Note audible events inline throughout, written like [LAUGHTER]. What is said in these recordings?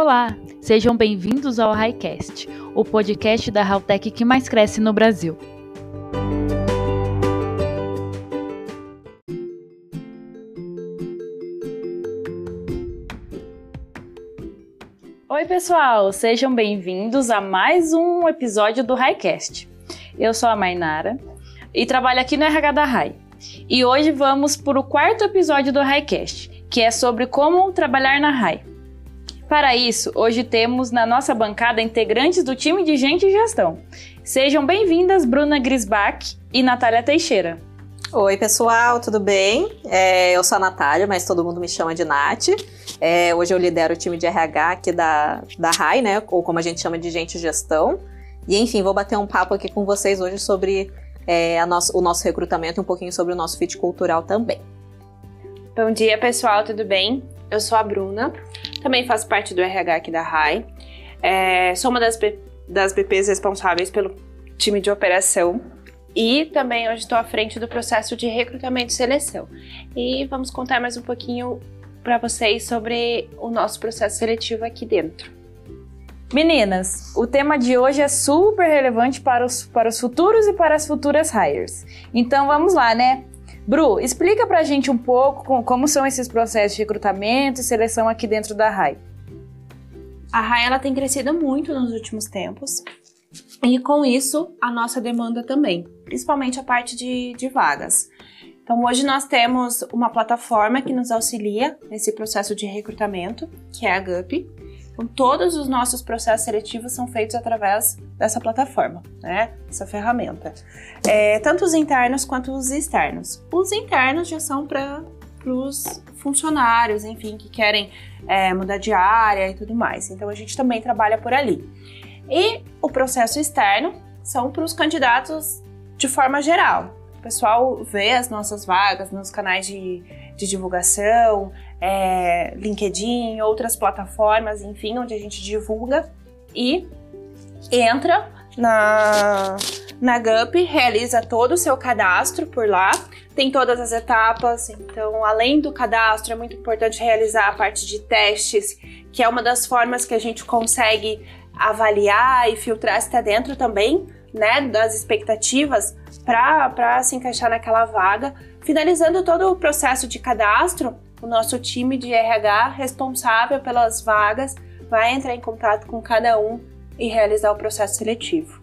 Olá, sejam bem-vindos ao Highcast, o podcast da Haltech que mais cresce no Brasil. Oi, pessoal, sejam bem-vindos a mais um episódio do Highcast. Eu sou a Mainara e trabalho aqui no RH da High. E hoje vamos para o quarto episódio do Highcast, que é sobre como trabalhar na High. Para isso, hoje temos na nossa bancada integrantes do time de Gente e Gestão. Sejam bem-vindas Bruna Grisbach e Natália Teixeira. Oi, pessoal, tudo bem? É, eu sou a Natália, mas todo mundo me chama de Nath. É, hoje eu lidero o time de RH aqui da, da RAI, né? Ou como a gente chama de Gente e Gestão. E enfim, vou bater um papo aqui com vocês hoje sobre é, nosso, o nosso recrutamento e um pouquinho sobre o nosso fit cultural também. Bom dia, pessoal, tudo bem? Eu sou a Bruna, também faço parte do RH aqui da RAI. É, sou uma das, das BPs responsáveis pelo time de operação e também hoje estou à frente do processo de recrutamento e seleção. E vamos contar mais um pouquinho para vocês sobre o nosso processo seletivo aqui dentro. Meninas, o tema de hoje é super relevante para os, para os futuros e para as futuras hires. Então vamos lá, né? Bru, explica pra gente um pouco como são esses processos de recrutamento e seleção aqui dentro da RAI. A RAI ela tem crescido muito nos últimos tempos e com isso a nossa demanda também, principalmente a parte de, de vagas. Então hoje nós temos uma plataforma que nos auxilia nesse processo de recrutamento, que é a GUP, então, todos os nossos processos seletivos são feitos através dessa plataforma, né? Essa ferramenta. É, tanto os internos quanto os externos. Os internos já são para os funcionários, enfim, que querem é, mudar de área e tudo mais. Então, a gente também trabalha por ali. E o processo externo são para os candidatos de forma geral. O pessoal vê as nossas vagas nos canais de, de divulgação, é, LinkedIn, outras plataformas, enfim, onde a gente divulga e entra na, na GUP, realiza todo o seu cadastro por lá, tem todas as etapas, então além do cadastro é muito importante realizar a parte de testes, que é uma das formas que a gente consegue avaliar e filtrar se está dentro também, né, das expectativas para se encaixar naquela vaga. Finalizando todo o processo de cadastro, o nosso time de RH responsável pelas vagas vai entrar em contato com cada um e realizar o processo seletivo.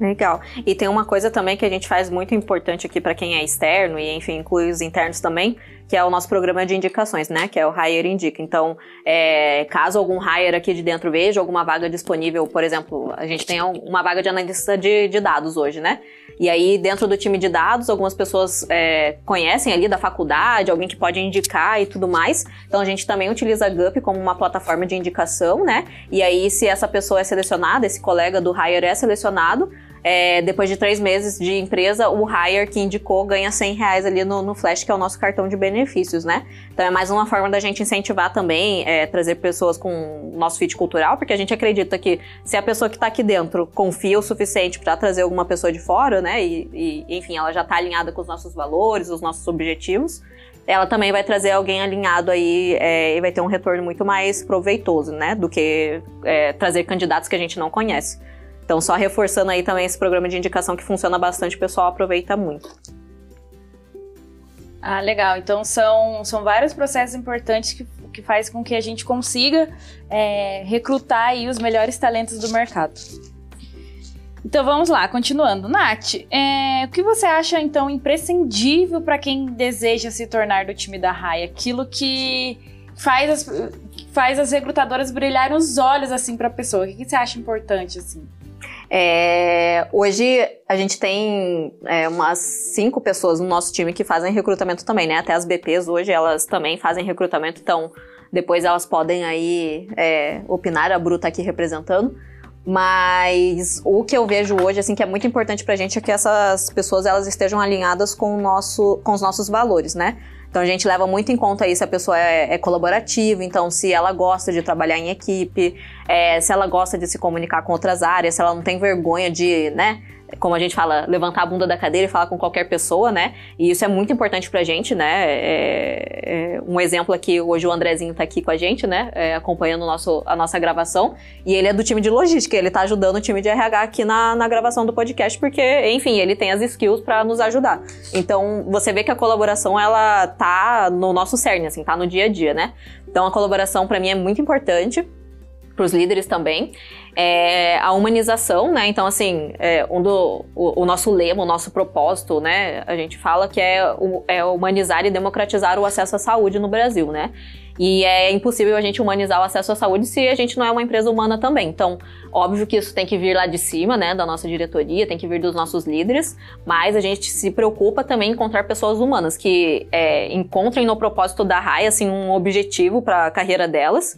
Legal. E tem uma coisa também que a gente faz muito importante aqui para quem é externo e enfim inclui os internos também, que é o nosso programa de indicações, né? Que é o Hire Indica. Então, é, caso algum hire aqui de dentro veja alguma vaga disponível, por exemplo, a gente tem uma vaga de analista de, de dados hoje, né? E aí, dentro do time de dados, algumas pessoas é, conhecem ali da faculdade, alguém que pode indicar e tudo mais. Então, a gente também utiliza a GUP como uma plataforma de indicação, né? E aí, se essa pessoa é selecionada, esse colega do hire é selecionado, é, depois de três meses de empresa, o hire que indicou ganha 100 reais ali no, no Flash, que é o nosso cartão de benefícios, né? Então é mais uma forma da gente incentivar também, é, trazer pessoas com nosso fit cultural, porque a gente acredita que se a pessoa que está aqui dentro confia o suficiente para trazer alguma pessoa de fora, né? E, e enfim, ela já está alinhada com os nossos valores, os nossos objetivos ela também vai trazer alguém alinhado aí é, e vai ter um retorno muito mais proveitoso, né? Do que é, trazer candidatos que a gente não conhece. Então, só reforçando aí também esse programa de indicação que funciona bastante, o pessoal aproveita muito. Ah, legal. Então, são, são vários processos importantes que, que faz com que a gente consiga é, recrutar aí os melhores talentos do mercado. Então vamos lá, continuando. Nath, é, o que você acha então imprescindível para quem deseja se tornar do time da RAI? Aquilo que faz as, faz as recrutadoras brilharem os olhos assim para a pessoa. O que, que você acha importante assim? É, hoje a gente tem é, umas cinco pessoas no nosso time que fazem recrutamento também, né? Até as BPs hoje elas também fazem recrutamento, então depois elas podem aí é, opinar, a Bru tá aqui representando. Mas o que eu vejo hoje, assim, que é muito importante pra gente é que essas pessoas elas estejam alinhadas com, o nosso, com os nossos valores, né? Então a gente leva muito em conta aí se a pessoa é, é colaborativa, então se ela gosta de trabalhar em equipe, é, se ela gosta de se comunicar com outras áreas, se ela não tem vergonha de, né, como a gente fala, levantar a bunda da cadeira e falar com qualquer pessoa, né? E isso é muito importante pra gente, né? É, é um exemplo aqui, hoje o Andrezinho tá aqui com a gente, né? É, acompanhando nosso, a nossa gravação. E ele é do time de logística, ele tá ajudando o time de RH aqui na, na gravação do podcast, porque, enfim, ele tem as skills para nos ajudar. Então, você vê que a colaboração, ela tá no nosso cerne, assim, tá no dia a dia, né? Então, a colaboração para mim é muito importante para os líderes também. É a humanização, né? Então, assim, é, um do, o, o, nosso lema, o nosso propósito, né? A gente fala que é, é humanizar e democratizar o acesso à saúde no Brasil, né? E é impossível a gente humanizar o acesso à saúde se a gente não é uma empresa humana também. Então, óbvio que isso tem que vir lá de cima, né, da nossa diretoria, tem que vir dos nossos líderes, mas a gente se preocupa também em encontrar pessoas humanas que é, encontrem no propósito da RAI, assim, um objetivo para a carreira delas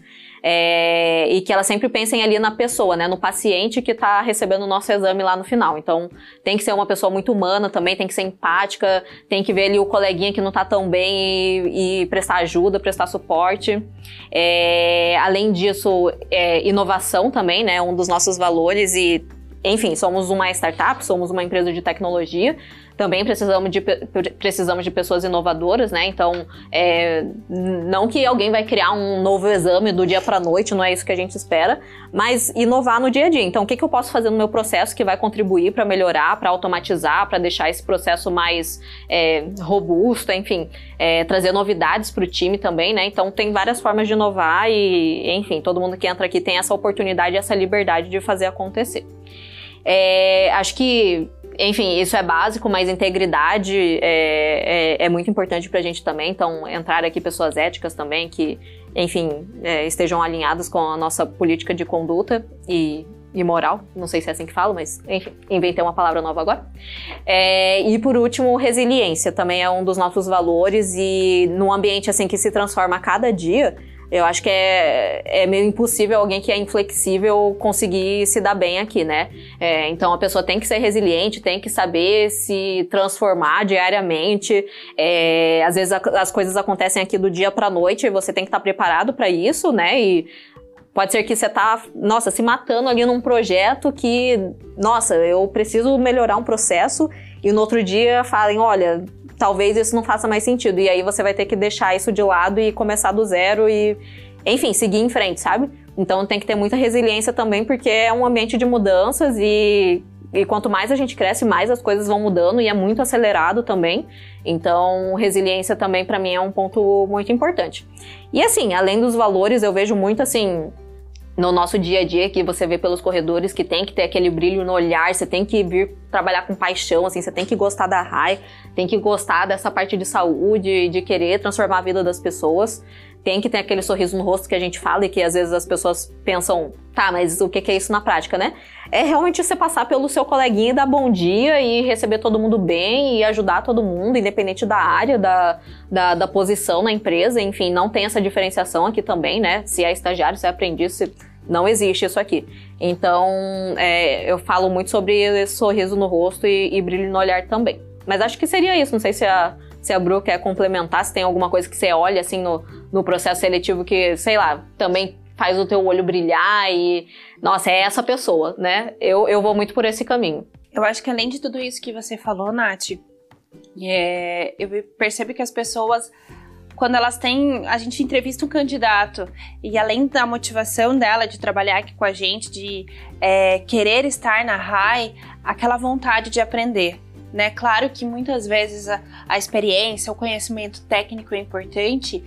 é, e que elas sempre pensem ali na pessoa, né, no paciente que está recebendo o nosso exame lá no final. Então, tem que ser uma pessoa muito humana também, tem que ser empática, tem que ver ali o coleguinha que não está tão bem e, e, prestar ajuda, prestar suporte. É, além disso, é, inovação também, né, um dos nossos valores e enfim, somos uma startup, somos uma empresa de tecnologia, também precisamos de, precisamos de pessoas inovadoras, né? Então, é, não que alguém vai criar um novo exame do dia para noite, não é isso que a gente espera, mas inovar no dia a dia. Então, o que, que eu posso fazer no meu processo que vai contribuir para melhorar, para automatizar, para deixar esse processo mais é, robusto, enfim, é, trazer novidades para o time também, né? Então, tem várias formas de inovar e, enfim, todo mundo que entra aqui tem essa oportunidade, essa liberdade de fazer acontecer. É, acho que enfim, isso é básico, mas integridade é, é, é muito importante para a gente também. Então, entrar aqui pessoas éticas também que, enfim, é, estejam alinhadas com a nossa política de conduta e, e moral. Não sei se é assim que falo, mas enfim, inventei uma palavra nova agora. É, e por último, resiliência também é um dos nossos valores e num ambiente assim que se transforma a cada dia eu acho que é, é meio impossível alguém que é inflexível conseguir se dar bem aqui, né? É, então a pessoa tem que ser resiliente, tem que saber se transformar diariamente. É, às vezes a, as coisas acontecem aqui do dia para noite e você tem que estar tá preparado para isso, né? E Pode ser que você tá, nossa, se matando ali num projeto que, nossa, eu preciso melhorar um processo e no outro dia falem, olha, talvez isso não faça mais sentido. E aí você vai ter que deixar isso de lado e começar do zero e, enfim, seguir em frente, sabe? Então tem que ter muita resiliência também, porque é um ambiente de mudanças e, e quanto mais a gente cresce, mais as coisas vão mudando e é muito acelerado também. Então, resiliência também para mim é um ponto muito importante. E assim, além dos valores, eu vejo muito assim, no nosso dia a dia que você vê pelos corredores que tem que ter aquele brilho no olhar, você tem que vir trabalhar com paixão, assim, você tem que gostar da RAI, tem que gostar dessa parte de saúde, de querer transformar a vida das pessoas. Tem que ter aquele sorriso no rosto que a gente fala e que às vezes as pessoas pensam, tá, mas o que é isso na prática, né? É realmente você passar pelo seu coleguinha e dar bom dia e receber todo mundo bem e ajudar todo mundo, independente da área, da, da, da posição na empresa, enfim, não tem essa diferenciação aqui também, né? Se é estagiário, se é aprendiz, se não existe isso aqui. Então, é, eu falo muito sobre esse sorriso no rosto e, e, brilho no olhar também. Mas acho que seria isso. Não sei se a, se a Bru quer complementar, se tem alguma coisa que você olha assim no, no processo seletivo que, sei lá, também faz o teu olho brilhar e, nossa, é essa pessoa, né? Eu, eu vou muito por esse caminho. Eu acho que além de tudo isso que você falou, Nath, é, eu percebo que as pessoas quando elas têm. A gente entrevista um candidato e além da motivação dela de trabalhar aqui com a gente, de é, querer estar na RAI, aquela vontade de aprender. Né? Claro que muitas vezes a, a experiência, o conhecimento técnico é importante,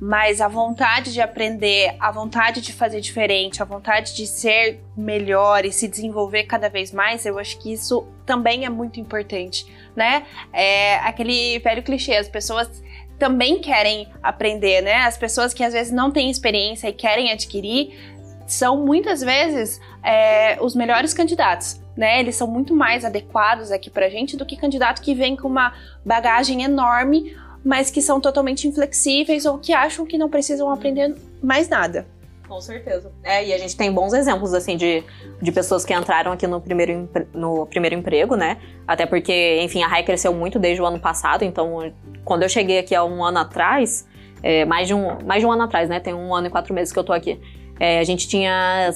mas a vontade de aprender, a vontade de fazer diferente, a vontade de ser melhor e se desenvolver cada vez mais, eu acho que isso também é muito importante, né? É aquele velho clichê, as pessoas também querem aprender, né? As pessoas que às vezes não têm experiência e querem adquirir são muitas vezes é, os melhores candidatos. Né, eles são muito mais adequados aqui pra gente do que candidato que vem com uma bagagem enorme, mas que são totalmente inflexíveis ou que acham que não precisam aprender mais nada. Com certeza. É, e a gente tem bons exemplos, assim, de, de pessoas que entraram aqui no primeiro, no primeiro emprego, né? Até porque, enfim, a RAI cresceu muito desde o ano passado, então, quando eu cheguei aqui há um ano atrás, é, mais, de um, mais de um ano atrás, né? Tem um ano e quatro meses que eu tô aqui. É, a gente tinha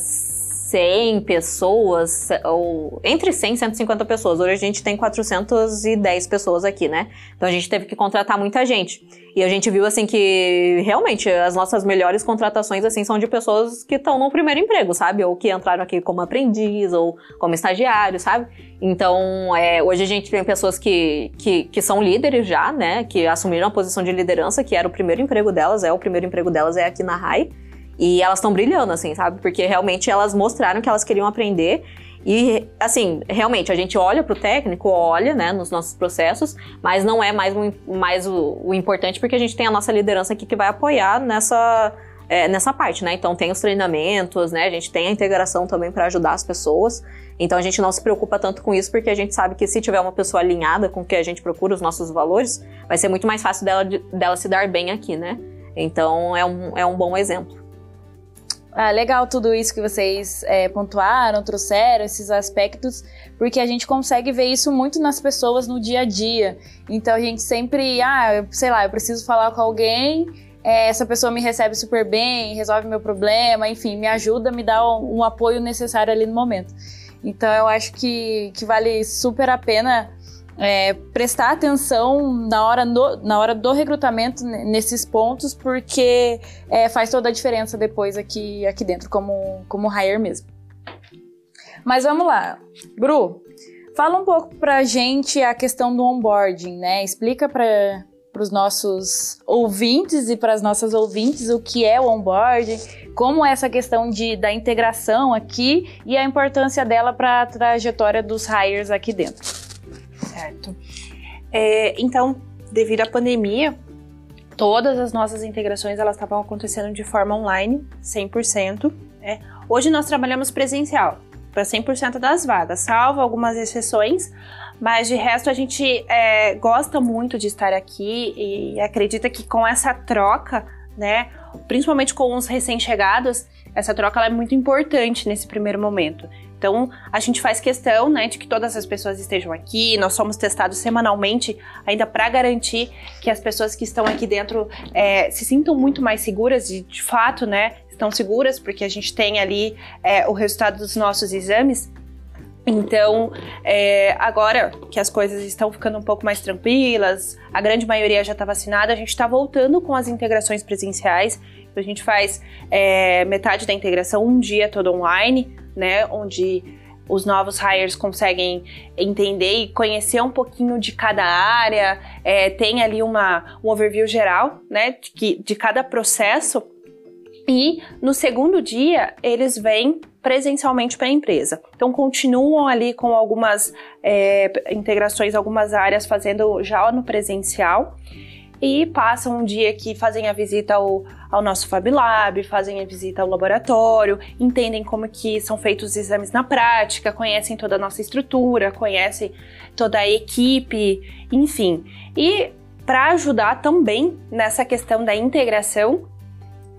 100 pessoas, ou entre 100 e 150 pessoas. Hoje a gente tem 410 pessoas aqui, né? Então a gente teve que contratar muita gente. E a gente viu, assim, que realmente as nossas melhores contratações, assim, são de pessoas que estão no primeiro emprego, sabe? Ou que entraram aqui como aprendiz, ou como estagiário, sabe? Então, é, hoje a gente tem pessoas que, que, que são líderes já, né? Que assumiram a posição de liderança, que era o primeiro emprego delas, é o primeiro emprego delas é aqui na RAI. E elas estão brilhando, assim, sabe? Porque realmente elas mostraram que elas queriam aprender. E, assim, realmente, a gente olha pro técnico, olha, né, nos nossos processos, mas não é mais, o, mais o, o importante, porque a gente tem a nossa liderança aqui que vai apoiar nessa, é, nessa parte, né? Então tem os treinamentos, né? A gente tem a integração também para ajudar as pessoas. Então a gente não se preocupa tanto com isso, porque a gente sabe que se tiver uma pessoa alinhada com o que a gente procura, os nossos valores, vai ser muito mais fácil dela, dela se dar bem aqui, né? Então é um, é um bom exemplo. Ah, legal tudo isso que vocês é, pontuaram, trouxeram, esses aspectos, porque a gente consegue ver isso muito nas pessoas no dia a dia. Então a gente sempre, ah, sei lá, eu preciso falar com alguém, é, essa pessoa me recebe super bem, resolve meu problema, enfim, me ajuda, me dá um, um apoio necessário ali no momento. Então eu acho que, que vale super a pena é, prestar atenção na hora, no, na hora do recrutamento nesses pontos, porque é, faz toda a diferença depois aqui, aqui dentro, como, como hire mesmo. Mas vamos lá. Bru, fala um pouco pra gente a questão do onboarding, né? Explica para os nossos ouvintes e para as nossas ouvintes o que é o onboarding, como é essa questão de, da integração aqui e a importância dela para a trajetória dos hires aqui dentro. Certo. É, então, devido à pandemia, todas as nossas integrações elas estavam acontecendo de forma online, 100%. Né? Hoje nós trabalhamos presencial para 100% das vagas, salvo algumas exceções, mas de resto a gente é, gosta muito de estar aqui e acredita que com essa troca, né, principalmente com os recém-chegados, essa troca é muito importante nesse primeiro momento. Então, a gente faz questão, né, de que todas as pessoas estejam aqui. Nós somos testados semanalmente, ainda para garantir que as pessoas que estão aqui dentro é, se sintam muito mais seguras e, de fato, né, estão seguras, porque a gente tem ali é, o resultado dos nossos exames. Então, é, agora que as coisas estão ficando um pouco mais tranquilas, a grande maioria já está vacinada, a gente está voltando com as integrações presenciais. A gente faz é, metade da integração um dia todo online, né? Onde os novos hires conseguem entender e conhecer um pouquinho de cada área, é, tem ali uma, um overview geral, né, de, de cada processo. E no segundo dia, eles vêm presencialmente para a empresa. Então, continuam ali com algumas é, integrações, algumas áreas fazendo já no presencial e passam um dia que fazem a visita ao, ao nosso Fab Lab, fazem a visita ao laboratório, entendem como que são feitos os exames na prática, conhecem toda a nossa estrutura, conhecem toda a equipe, enfim. E para ajudar também nessa questão da integração,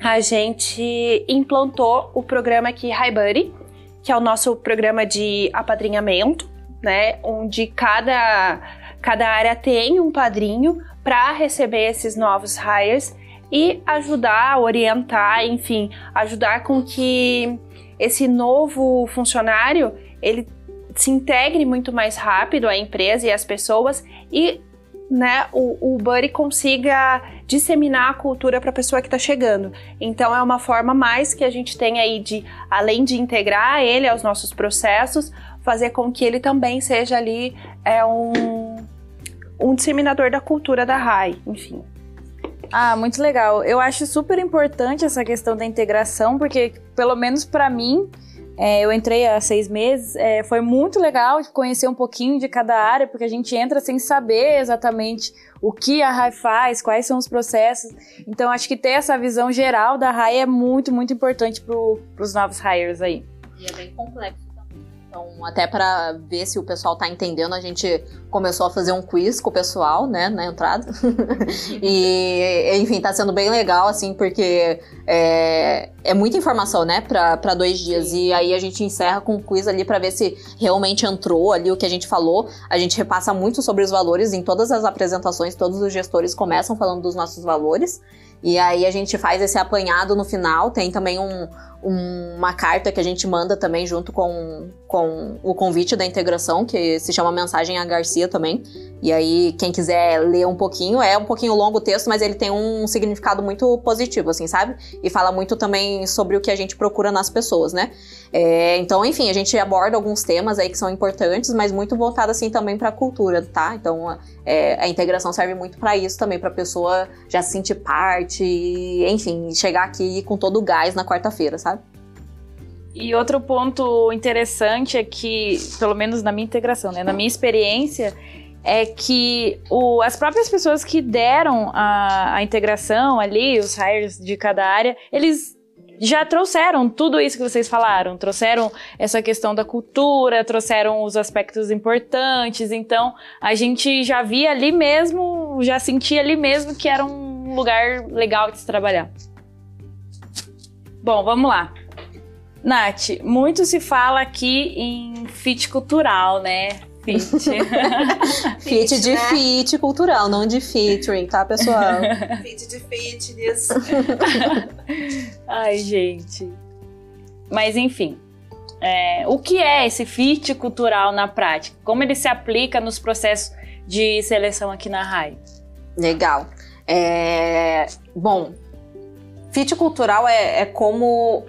a gente implantou o programa aqui Hi Buddy, que é o nosso programa de apadrinhamento, né, onde cada cada área tem um padrinho para receber esses novos hires e ajudar, orientar, enfim, ajudar com que esse novo funcionário ele se integre muito mais rápido à empresa e às pessoas e né, o, o Buddy consiga disseminar a cultura para a pessoa que está chegando. Então é uma forma mais que a gente tem aí de, além de integrar ele aos nossos processos, fazer com que ele também seja ali é, um, um disseminador da cultura da RAI, enfim. Ah, muito legal. Eu acho super importante essa questão da integração, porque, pelo menos para mim, é, eu entrei há seis meses, é, foi muito legal conhecer um pouquinho de cada área, porque a gente entra sem saber exatamente o que a RAI faz, quais são os processos. Então, acho que ter essa visão geral da RAI é muito, muito importante para os novos hires aí. E é bem complexo então, até para ver se o pessoal tá entendendo, a gente começou a fazer um quiz com o pessoal, né, na entrada. [LAUGHS] e, enfim, tá sendo bem legal, assim, porque é, é muita informação, né, para dois dias. Sim. E aí a gente encerra com um quiz ali para ver se realmente entrou ali o que a gente falou. A gente repassa muito sobre os valores em todas as apresentações, todos os gestores começam falando dos nossos valores. E aí a gente faz esse apanhado no final, tem também um, uma carta que a gente manda também junto com, com o convite da integração, que se chama Mensagem a Garcia também. E aí, quem quiser ler um pouquinho, é um pouquinho longo o texto, mas ele tem um significado muito positivo, assim, sabe? E fala muito também sobre o que a gente procura nas pessoas, né? É, então, enfim, a gente aborda alguns temas aí que são importantes, mas muito voltado, assim, também pra cultura, tá? Então, é, a integração serve muito para isso também, pra pessoa já se sentir parte, enfim, chegar aqui com todo o gás na quarta-feira, sabe? E outro ponto interessante é que, pelo menos na minha integração, né, na minha experiência, é que o, as próprias pessoas que deram a, a integração ali, os hires de cada área, eles já trouxeram tudo isso que vocês falaram, trouxeram essa questão da cultura, trouxeram os aspectos importantes, então a gente já via ali mesmo, já sentia ali mesmo que era um lugar legal de se trabalhar. Bom, vamos lá. Nath, muito se fala aqui em fit cultural, né? Fit. [LAUGHS] fit de né? fit cultural, não de featuring, tá, pessoal? [LAUGHS] fit de fitness. [LAUGHS] Ai, gente. Mas enfim, é, o que é esse fit cultural na prática? Como ele se aplica nos processos de seleção aqui na RAI? Legal. É, bom, fit cultural é, é como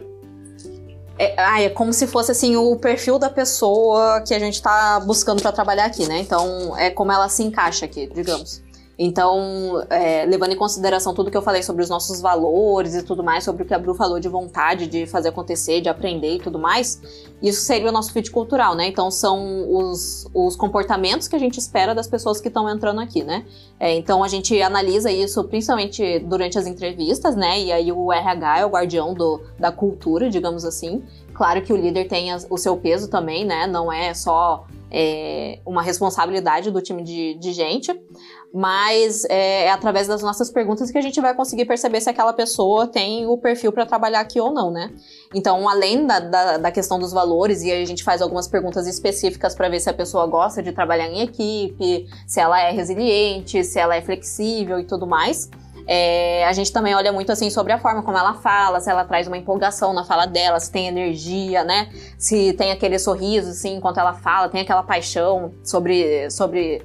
é, ah, é como se fosse assim o perfil da pessoa que a gente está buscando para trabalhar aqui, né? Então é como ela se encaixa aqui, digamos. Então, é, levando em consideração tudo que eu falei sobre os nossos valores e tudo mais, sobre o que a Bru falou de vontade de fazer acontecer, de aprender e tudo mais, isso seria o nosso fit cultural, né? Então, são os, os comportamentos que a gente espera das pessoas que estão entrando aqui, né? É, então, a gente analisa isso principalmente durante as entrevistas, né? E aí o RH é o guardião do, da cultura, digamos assim. Claro que o líder tem o seu peso também, né? Não é só é, uma responsabilidade do time de, de gente, mas é, é, através das nossas perguntas que a gente vai conseguir perceber se aquela pessoa tem o perfil para trabalhar aqui ou não, né? Então, além da, da, da, questão dos valores, e a gente faz algumas perguntas específicas para ver se a pessoa gosta de trabalhar em equipe, se ela é resiliente, se ela é flexível e tudo mais. É, a gente também olha muito assim sobre a forma como ela fala, se ela traz uma empolgação na fala dela, se tem energia, né? Se tem aquele sorriso, assim, enquanto ela fala, tem aquela paixão sobre. sobre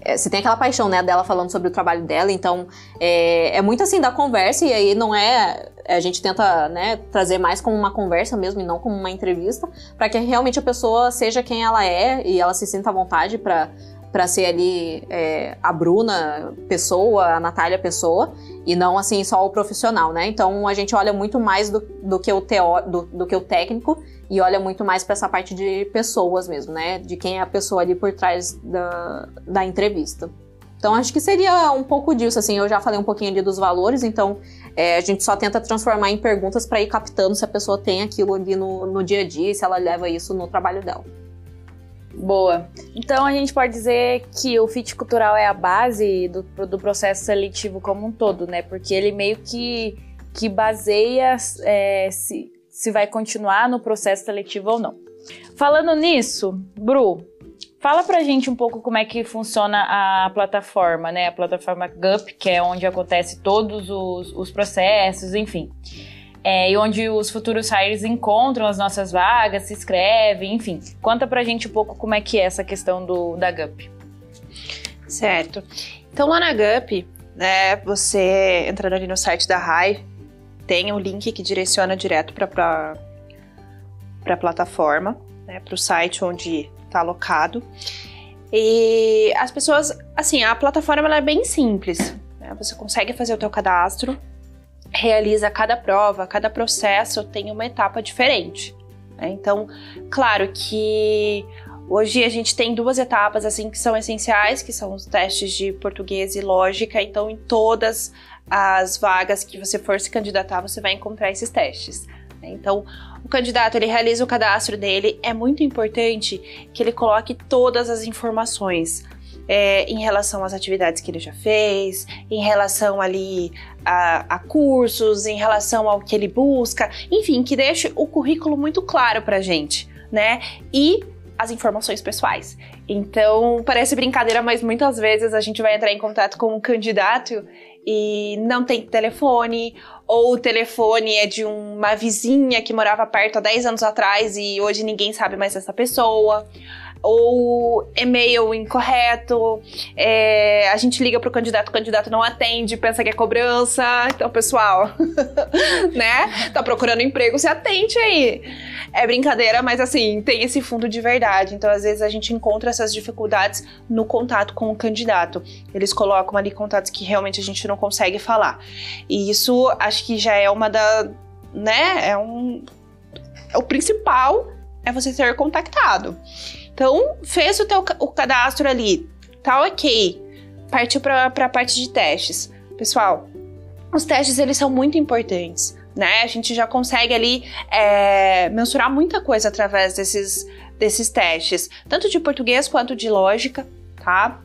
é, se tem aquela paixão, né, dela falando sobre o trabalho dela, então é, é muito assim da conversa, e aí não é. A gente tenta, né, trazer mais como uma conversa mesmo e não como uma entrevista, para que realmente a pessoa seja quem ela é e ela se sinta à vontade para para ser ali é, a Bruna pessoa, a Natália pessoa, e não assim só o profissional, né? Então a gente olha muito mais do, do que o teó, do, do, que o técnico e olha muito mais para essa parte de pessoas mesmo, né? De quem é a pessoa ali por trás da, da entrevista. Então acho que seria um pouco disso, assim, eu já falei um pouquinho ali dos valores, então é, a gente só tenta transformar em perguntas para ir captando se a pessoa tem aquilo ali no, no dia a dia se ela leva isso no trabalho dela. Boa. Então a gente pode dizer que o fit cultural é a base do, do processo seletivo como um todo, né? Porque ele meio que, que baseia é, se, se vai continuar no processo seletivo ou não. Falando nisso, Bru, fala pra gente um pouco como é que funciona a plataforma, né? A plataforma GUP, que é onde acontece todos os, os processos, enfim é, e onde os futuros hires encontram as nossas vagas, se inscrevem, enfim. Conta pra gente um pouco como é que é essa questão do, da GUP. Certo. Então lá na GUP, né, você entrando ali no site da RAI, tem um link que direciona direto para a plataforma, né, para o site onde está alocado. E as pessoas, assim, a plataforma é bem simples. Né? Você consegue fazer o teu cadastro, realiza cada prova, cada processo tem uma etapa diferente. Né? Então, claro que hoje a gente tem duas etapas assim que são essenciais, que são os testes de português e lógica. Então, em todas as vagas que você for se candidatar, você vai encontrar esses testes. Né? Então, o candidato ele realiza o cadastro dele. É muito importante que ele coloque todas as informações é, em relação às atividades que ele já fez, em relação ali a, a, cursos, em relação ao que ele busca, enfim, que deixe o currículo muito claro pra gente, né? E as informações pessoais. Então, parece brincadeira, mas muitas vezes a gente vai entrar em contato com um candidato e não tem telefone, ou o telefone é de uma vizinha que morava perto há 10 anos atrás e hoje ninguém sabe mais dessa pessoa ou e-mail incorreto, é, a gente liga pro candidato, o candidato não atende, pensa que é cobrança. Então, pessoal, [LAUGHS] né? Tá procurando emprego, se atente aí. É brincadeira, mas assim, tem esse fundo de verdade. Então, às vezes, a gente encontra essas dificuldades no contato com o candidato. Eles colocam ali contatos que realmente a gente não consegue falar. E isso acho que já é uma da. né? É um. É o principal é você ser contactado. Então, fez o teu o cadastro ali, tá ok. Partiu para a parte de testes. Pessoal, os testes eles são muito importantes, né? A gente já consegue ali é, mensurar muita coisa através desses, desses testes, tanto de português quanto de lógica, tá?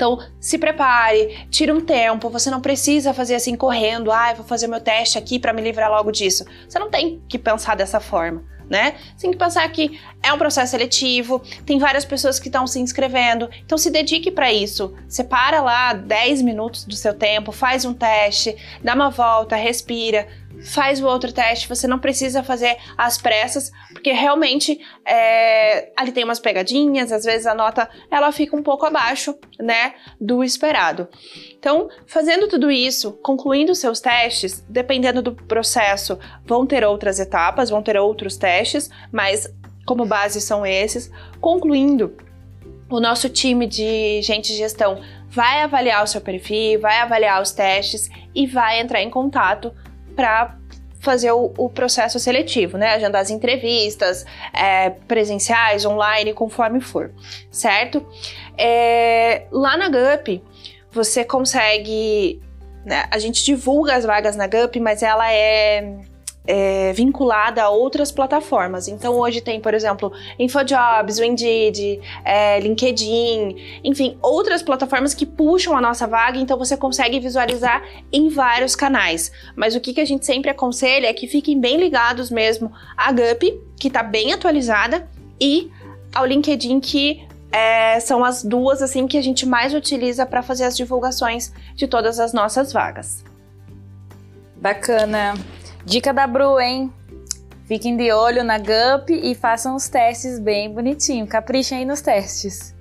Então, se prepare, tire um tempo. Você não precisa fazer assim correndo. Ah, vou fazer meu teste aqui para me livrar logo disso. Você não tem que pensar dessa forma né? Você tem que pensar que é um processo seletivo, tem várias pessoas que estão se inscrevendo, então se dedique para isso. Separa lá 10 minutos do seu tempo, faz um teste, dá uma volta, respira, faz o outro teste. Você não precisa fazer às pressas, porque realmente é, ali tem umas pegadinhas, às vezes a nota ela fica um pouco abaixo, né, do esperado. Então, fazendo tudo isso, concluindo seus testes, dependendo do processo, vão ter outras etapas, vão ter outros testes, mas como base são esses. Concluindo, o nosso time de gente de gestão vai avaliar o seu perfil, vai avaliar os testes e vai entrar em contato para fazer o, o, processo seletivo, né? Agendar as entrevistas é, presenciais, online, conforme for, certo? É, lá na GUP, você consegue. Né, a gente divulga as vagas na GUP, mas ela é é, vinculada a outras plataformas. Então hoje tem, por exemplo, InfoJobs, o Indeed, é, LinkedIn, enfim, outras plataformas que puxam a nossa vaga, então você consegue visualizar em vários canais. Mas o que, que a gente sempre aconselha é que fiquem bem ligados mesmo à GUP, que está bem atualizada, e ao LinkedIn, que é, são as duas assim que a gente mais utiliza para fazer as divulgações de todas as nossas vagas. Bacana. Dica da Bru, hein? Fiquem de olho na GUP e façam os testes bem bonitinho. Caprichem aí nos testes.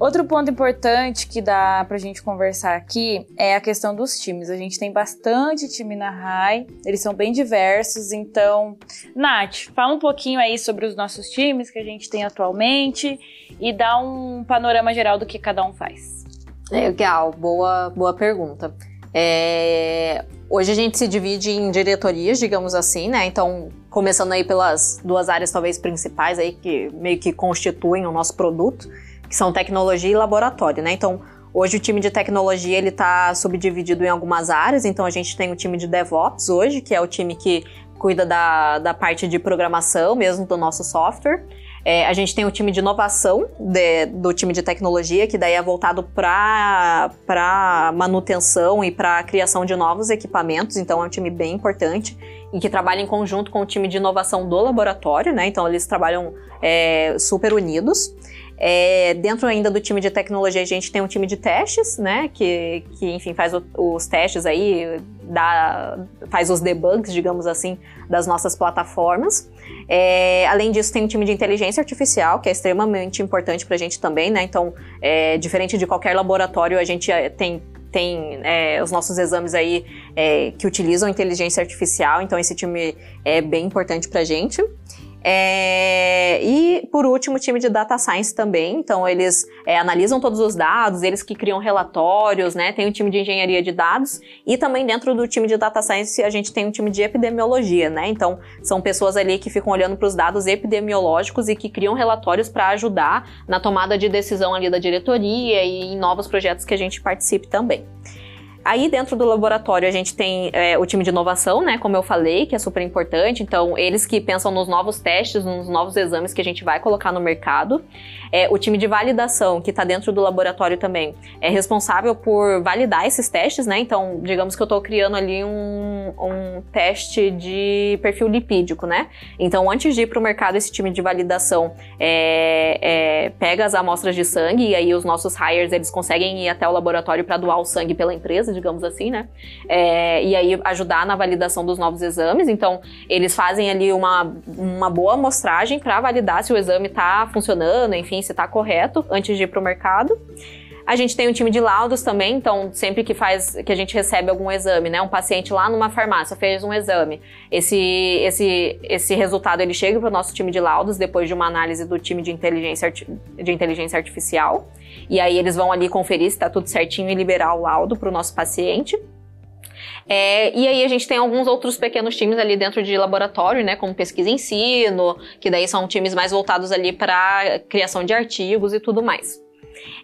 Outro ponto importante que dá pra gente conversar aqui é a questão dos times. A gente tem bastante time na RAI, eles são bem diversos, então, Nath, fala um pouquinho aí sobre os nossos times que a gente tem atualmente e dá um panorama geral do que cada um faz. Legal, boa, boa pergunta. É, Hoje a gente se divide em diretorias, digamos assim, né? Então, começando aí pelas duas áreas talvez principais aí que meio que constituem o nosso produto, que são tecnologia e laboratório, né? Então, hoje o time de tecnologia ele está subdividido em algumas áreas. Então, a gente tem o time de DevOps hoje, que é o time que cuida da, da parte de programação mesmo do nosso software. É, a gente tem o time de inovação de, do time de tecnologia, que daí é voltado para manutenção e para criação de novos equipamentos, então é um time bem importante e que trabalha em conjunto com o time de inovação do laboratório, né? Então eles trabalham é, super unidos. É, dentro ainda do time de tecnologia, a gente tem um time de testes, né? Que, que enfim, faz o, os testes aí, dá, faz os debugs, digamos assim, das nossas plataformas. É, além disso, tem um time de inteligência artificial, que é extremamente importante para a gente também, né? Então, é, diferente de qualquer laboratório, a gente é, tem tem é, os nossos exames aí é, que utilizam inteligência artificial, então esse time é bem importante para a gente. É, e por último, o time de data science também. Então, eles é, analisam todos os dados, eles que criam relatórios, né? Tem um time de engenharia de dados e também dentro do time de data science a gente tem um time de epidemiologia, né? Então, são pessoas ali que ficam olhando para os dados epidemiológicos e que criam relatórios para ajudar na tomada de decisão ali da diretoria e em novos projetos que a gente participe também. Aí dentro do laboratório a gente tem é, o time de inovação, né? Como eu falei, que é super importante. Então, eles que pensam nos novos testes, nos novos exames que a gente vai colocar no mercado. É, o time de validação, que está dentro do laboratório também, é responsável por validar esses testes, né? Então, digamos que eu estou criando ali um, um teste de perfil lipídico, né? Então, antes de ir para o mercado, esse time de validação é, é, pega as amostras de sangue e aí os nossos hires eles conseguem ir até o laboratório para doar o sangue pela empresa, digamos assim, né? É, e aí ajudar na validação dos novos exames. Então, eles fazem ali uma, uma boa amostragem para validar se o exame está funcionando, enfim, se está correto antes de ir para o mercado. A gente tem um time de laudos também, então sempre que faz que a gente recebe algum exame, né, um paciente lá numa farmácia fez um exame, esse esse esse resultado ele chega para o nosso time de laudos depois de uma análise do time de inteligência de inteligência artificial e aí eles vão ali conferir se está tudo certinho e liberar o laudo para o nosso paciente. É, e aí a gente tem alguns outros pequenos times ali dentro de laboratório, né, como pesquisa e ensino, que daí são times mais voltados ali para criação de artigos e tudo mais.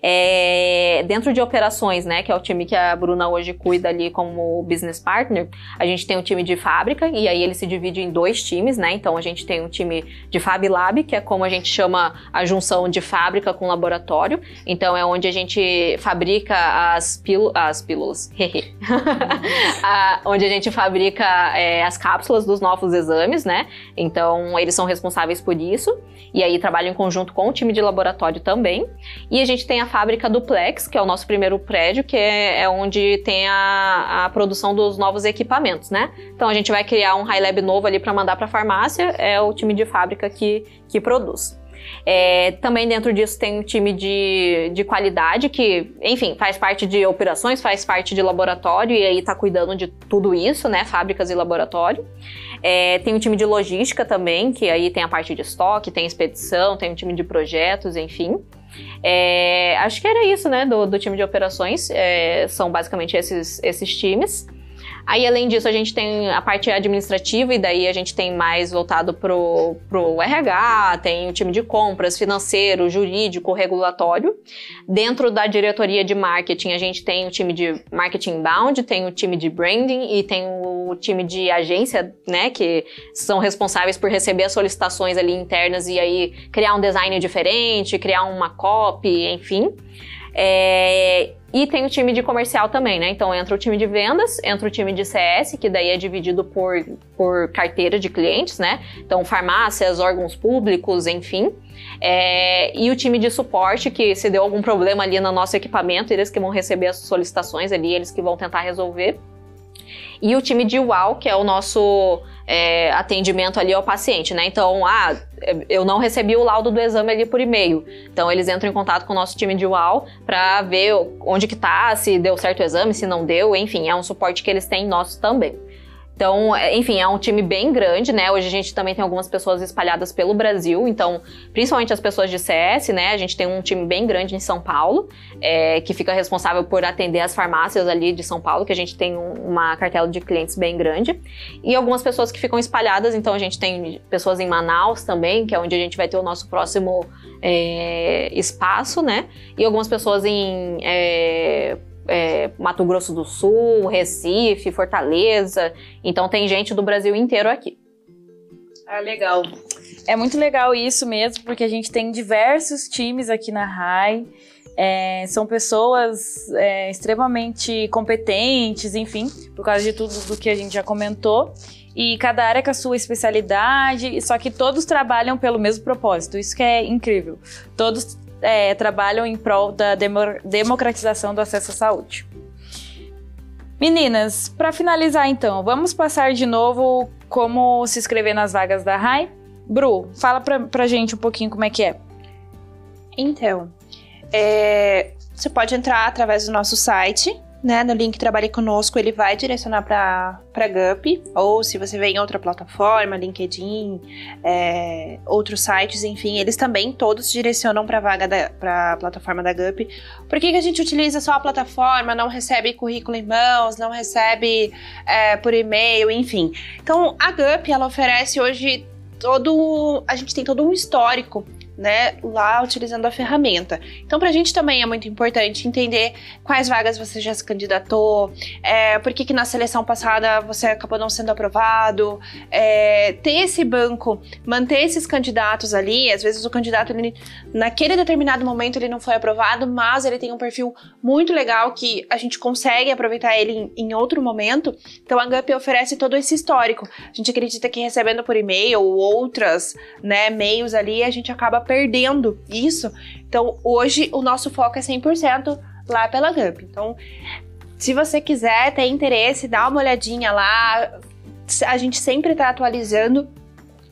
É, dentro de operações, né, que é o time que a Bruna hoje cuida ali como business partner, a gente tem um time de fábrica e aí ele se divide em dois times, né? Então a gente tem um time de Fab Lab, que é como a gente chama a junção de fábrica com laboratório. Então é onde a gente fabrica as, pílu as pílulas, [LAUGHS] a, onde a gente fabrica é, as cápsulas dos novos exames, né? Então eles são responsáveis por isso e aí trabalham em conjunto com o time de laboratório também. E a gente tem a fábrica Duplex, que é o nosso primeiro prédio, que é, é onde tem a, a, produção dos novos equipamentos, né? Então a gente vai criar um High Lab novo ali para mandar para a farmácia, é o time de fábrica que, que produz. É, também dentro disso tem um time de, de qualidade que, enfim, faz parte de operações, faz parte de laboratório e aí está cuidando de tudo isso, né? Fábricas e laboratório. É, tem um time de logística também, que aí tem a parte de estoque, tem expedição, tem um time de projetos, enfim. É, acho que era isso, né, do, do time de operações. É, são basicamente esses, esses times. Aí, além disso, a gente tem a parte administrativa, e daí a gente tem mais voltado pro, pro RH, tem o time de compras, financeiro, jurídico, regulatório. Dentro da diretoria de marketing, a gente tem o time de marketing bound, tem o time de branding e tem o time de agência, né, que são responsáveis por receber as solicitações ali internas e aí criar um design diferente, criar uma copy, enfim. É, e tem o time de comercial também, né? Então entra o time de vendas, entra o time de CS, que daí é dividido por, por carteira de clientes, né? Então farmácias, órgãos públicos, enfim. É, e o time de suporte, que se deu algum problema ali no nosso equipamento, eles que vão receber as solicitações ali, eles que vão tentar resolver. E o time de UAU, que é o nosso é, atendimento ali ao paciente, né? Então, ah, eu não recebi o laudo do exame ali por e-mail. Então, eles entram em contato com o nosso time de UAU para ver onde que tá, se deu certo o exame, se não deu, enfim, é um suporte que eles têm nosso também. Então, é, enfim, é um time bem grande, né? Hoje a gente também tem algumas pessoas espalhadas pelo Brasil, então, principalmente as pessoas de CS, né? A gente tem um time bem grande em São Paulo, é, que fica responsável por atender as farmácias ali de São Paulo, que a gente tem um, uma cartela de clientes bem grande. E algumas pessoas que ficam espalhadas, então a gente tem pessoas em Manaus também, que é onde a gente vai ter o nosso próximo é, espaço, né? E algumas pessoas em é, é, Mato Grosso do Sul, Recife, Fortaleza. Então tem gente do Brasil inteiro aqui. Ah, legal. É muito legal isso mesmo, porque a gente tem diversos times aqui na RAI. É, são pessoas é, extremamente competentes, enfim, por causa de tudo do que a gente já comentou. E cada área com a sua especialidade, só que todos trabalham pelo mesmo propósito. Isso que é incrível. Todos é, trabalham em prol da democratização do acesso à saúde. Meninas, para finalizar então, vamos passar de novo como se inscrever nas vagas da RAI? Bru, fala pra, pra gente um pouquinho como é que é. Então, é, você pode entrar através do nosso site, né, no link Trabalhe Conosco, ele vai direcionar para GUP, ou se você vem em outra plataforma, LinkedIn, é, outros sites, enfim, eles também todos direcionam para a vaga para a plataforma da GUP. Por que, que a gente utiliza só a plataforma, não recebe currículo em mãos, não recebe é, por e-mail, enfim. Então, a GUP, ela oferece hoje todo... a gente tem todo um histórico né, lá utilizando a ferramenta. Então, para a gente também é muito importante entender quais vagas você já se candidatou, é, por que, que na seleção passada você acabou não sendo aprovado, é, ter esse banco, manter esses candidatos ali. Às vezes o candidato, ele, naquele determinado momento, ele não foi aprovado, mas ele tem um perfil muito legal que a gente consegue aproveitar ele em, em outro momento. Então, a GUP oferece todo esse histórico. A gente acredita que recebendo por e-mail ou outras, né, meios ali, a gente acaba perdendo isso. Então, hoje o nosso foco é 100% lá pela GUP. Então, se você quiser, ter interesse, dá uma olhadinha lá. A gente sempre está atualizando.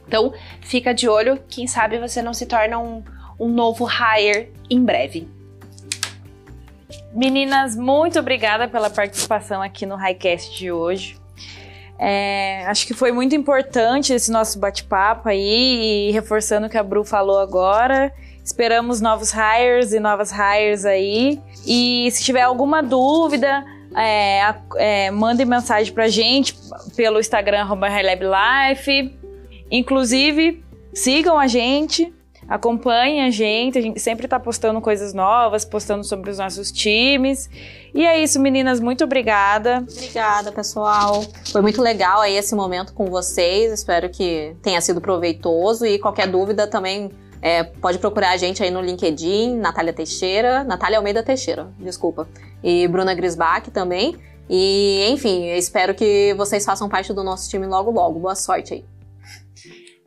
Então, fica de olho. Quem sabe você não se torna um, um novo hire em breve. Meninas, muito obrigada pela participação aqui no Highcast de hoje. É, acho que foi muito importante esse nosso bate-papo aí, e reforçando o que a Bru falou agora. Esperamos novos hires e novas hires aí. E se tiver alguma dúvida, é, é, mandem mensagem pra gente pelo Instagram Life. Inclusive, sigam a gente, acompanhem a gente. A gente sempre tá postando coisas novas, postando sobre os nossos times. E é isso, meninas. Muito obrigada. Obrigada, pessoal. Foi muito legal aí esse momento com vocês. Espero que tenha sido proveitoso. E qualquer dúvida também é, pode procurar a gente aí no LinkedIn, Natália Teixeira, Natália Almeida Teixeira, desculpa. E Bruna Grisbach também. E, enfim, espero que vocês façam parte do nosso time logo logo. Boa sorte aí.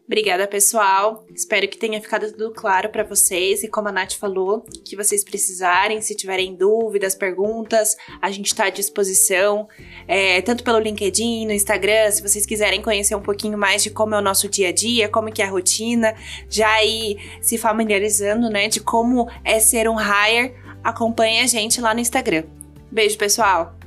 Obrigada, pessoal. Espero que tenha ficado tudo claro para vocês e como a Nath falou, que vocês precisarem, se tiverem dúvidas, perguntas, a gente está à disposição, é, tanto pelo LinkedIn, no Instagram, se vocês quiserem conhecer um pouquinho mais de como é o nosso dia a dia, como que é a rotina, já ir se familiarizando, né, de como é ser um hire, acompanhe a gente lá no Instagram. Beijo, pessoal!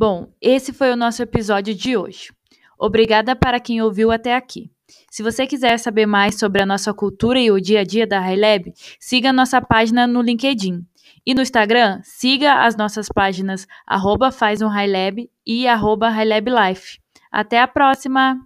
Bom, esse foi o nosso episódio de hoje. Obrigada para quem ouviu até aqui. Se você quiser saber mais sobre a nossa cultura e o dia a dia da HiLab, siga nossa página no LinkedIn. E no Instagram, siga as nossas páginas arroba faz um e arroba Até a próxima!